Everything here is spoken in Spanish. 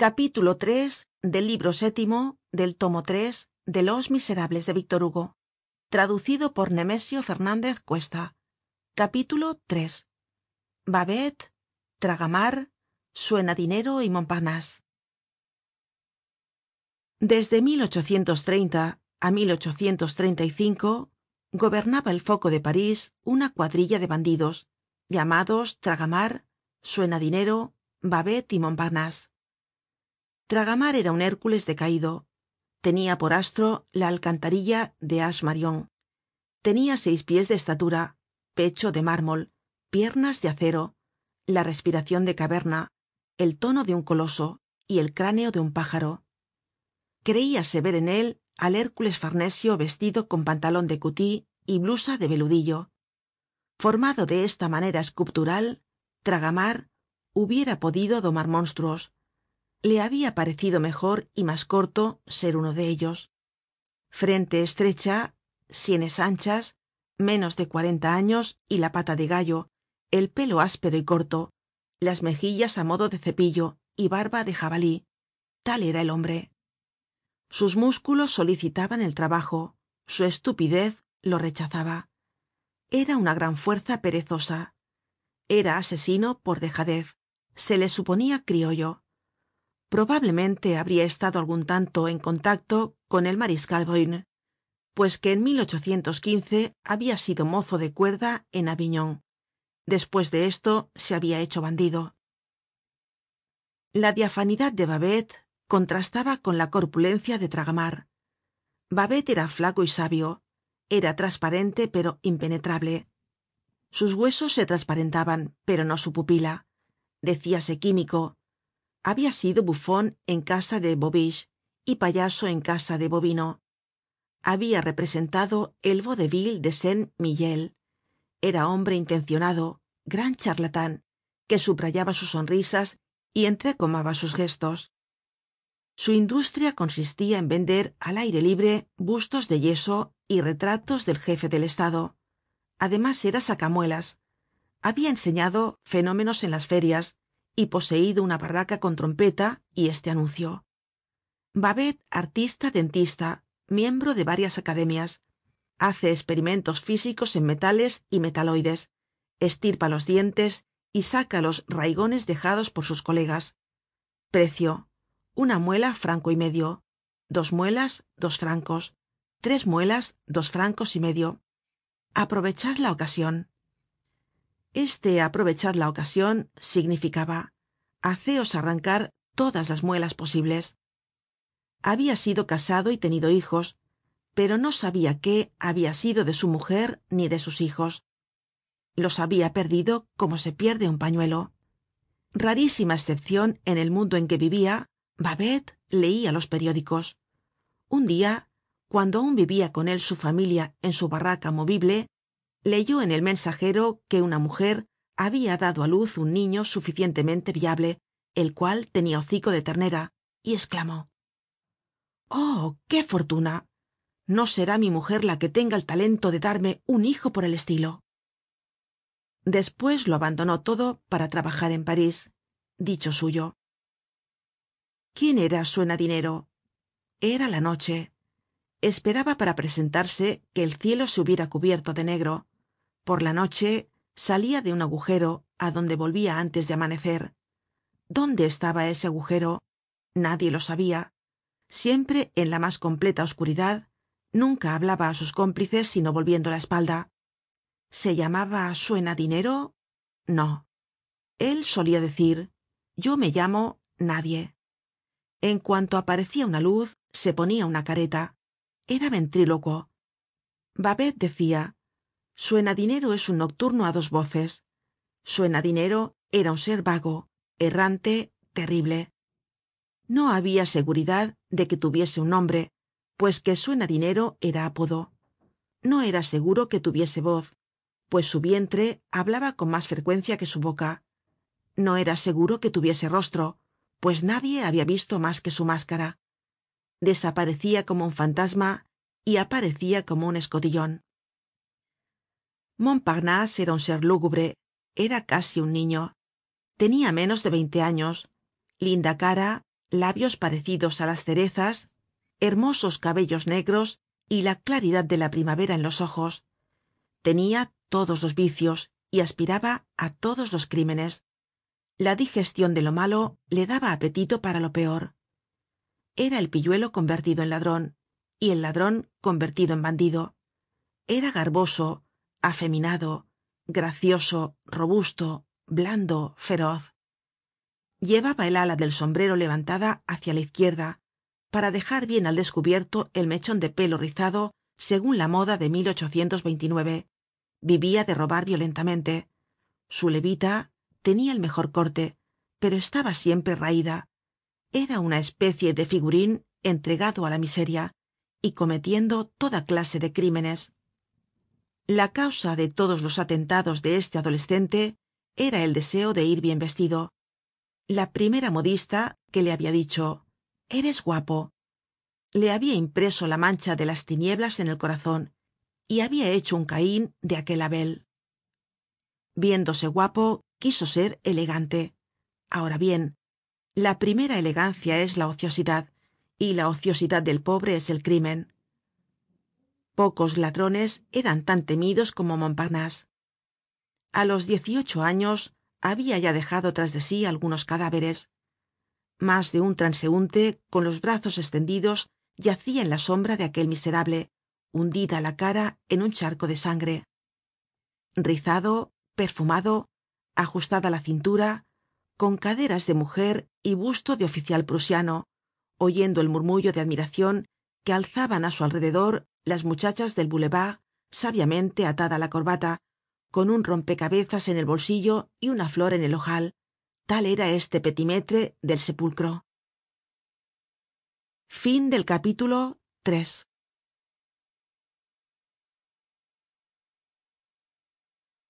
capítulo iii del libro sétimo del tomo tres de los miserables de víctor hugo traducido por nemesio fernandez cuesta. Capítulo iii babet tragamar suena dinero y montparnase desde á gobernaba el foco de parís una cuadrilla de bandidos llamados tragamar suena dinero babet y tragamar era un hércules decaido tenia por astro la alcantarilla de ash marion tenia seis pies de estatura pecho de mármol piernas de acero la respiracion de caverna el tono de un coloso y el cráneo de un pájaro. Creíase ver en él al hércules farnesio vestido con pantalon de cutí y blusa de veludillo. Formado de esta manera esculptural tragamar hubiera podido domar monstruos le habia parecido mejor y mas corto ser uno de ellos. Frente estrecha sienes anchas menos de cuarenta años y la pata de gallo el pelo áspero y corto las mejillas á modo de cepillo y barba de jabalí. Tal era el hombre. Sus músculos solicitaban el trabajo su estupidez lo rechazaba. Era una gran fuerza perezosa. Era asesino por dejadez se le suponia criollo probablemente habria estado algun tanto en contacto con el mariscal bruñe pues que en habia sido mozo de cuerda en avignon despues de esto se habia hecho bandido. La diafanidad de babet contrastaba con la corpulencia de tragamar. Babet era flaco y sabio era trasparente pero impenetrable. Sus huesos se trasparentaban pero no su pupila decíase químico habia sido bufon en casa de bobiche y payaso en casa de bobino habia representado el vaudeville de saint mihiel era hombre intencionado gran charlatan que subrayaba sus sonrisas y entrecomaba sus gestos. Su industria consistia en vender al aire libre bustos de yeso y retratos del jefe del estado. Además era sacamuelas. Habia enseñado fenómenos en las ferias y poseido una barraca con trompeta y este anuncio babet artista dentista miembro de varias academias hace esperimentos físicos en metales y metaloides estirpa los dientes y saca los raigones dejados por sus colegas. Precio una muela franco y medio dos muelas dos francos tres muelas dos francos y medio. Aprovechad la ocasion este aprovechad la ocasion significaba haceos arrancar todas las muelas posibles. Habia sido casado y tenido hijos pero no sabia qué habia sido de su mujer ni de sus hijos. Los habia perdido como se pierde un pañuelo. Rarísima escepcion en el mundo en que vivia babet leia los periódicos. Un dia cuando aun vivia con él su familia en su barraca movible leyó en el mensajero que una mujer habia dado á luz un niño suficientemente viable el cual tenia hocico de ternera y esclamó oh qué fortuna no será mi mujer la que tenga el talento de darme un hijo por el estilo despues lo abandonó todo para trabajar en parís dicho suyo. Quién era suena dinero era la noche. Esperaba para presentarse que el cielo se hubiera cubierto de negro por la noche salia de un agujero á donde volvia antes de amanecer. Dónde estaba ese agujero nadie lo sabia siempre en la mas completa oscuridad nunca hablaba á sus cómplices sino volviendo la espalda. Se llamaba suena dinero no. Él solia decir yo me llamo nadie en cuanto aparecia una luz se ponia una careta. Era ventrílocuo. Babet decia suena dinero es un nocturno á dos voces. Suena dinero era un ser vago errante terrible. No habia seguridad de que tuviese un nombre pues que suena dinero era apodo. No era seguro que tuviese voz pues su vientre hablaba con mas frecuencia que su boca. No era seguro que tuviese rostro pues nadie habia visto mas que su máscara. Desaparecia como un fantasma y aparecia como un escotillon montparnase era un ser lúgubre era casi un niño. Tenia menos de veinte años. Linda cara labios parecidos á las cerezas hermosos cabellos negros y la claridad de la primavera en los ojos. Tenia todos los vicios y aspiraba á todos los crímenes. La digestion de lo malo le daba apetito para lo peor. Era el pilluelo convertido en ladron y el ladron convertido en bandido. Era garboso afeminado gracioso robusto blando feroz. Llevaba el ala del sombrero levantada hácia la izquierda para dejar bien al descubierto el mechon de pelo rizado segun la moda de vivia de robar violentamente. Su levita tenia el mejor corte pero estaba siempre raida era una especie de figurin entregado á la miseria y cometiendo toda clase de crímenes la causa de todos los atentados de este adolescente era el deseo de ir bien vestido. La primera modista que le habia dicho eres guapo le habia impreso la mancha de las tinieblas en el corazon y habia hecho un cain de aquel abel. Viéndose guapo quiso ser elegante. Ahora bien la primera elegancia es la ociosidad y la ociosidad del pobre es el crimen pocos ladrones eran tan temidos como montparnase a los diez y ocho años habia ya dejado tras de sí algunos cadáveres. Mas de un transeunte con los brazos estendidos yacia en la sombra de aquel miserable hundida la cara en un charco de sangre. Rizado perfumado ajustada la cintura con caderas de mujer y busto de oficial prusiano oyendo el murmullo de admiracion que alzaban á su alrededor las muchachas del boulevard sabiamente atada la corbata con un rompecabezas en el bolsillo y una flor en el ojal. Tal era este petimetre del sepulcro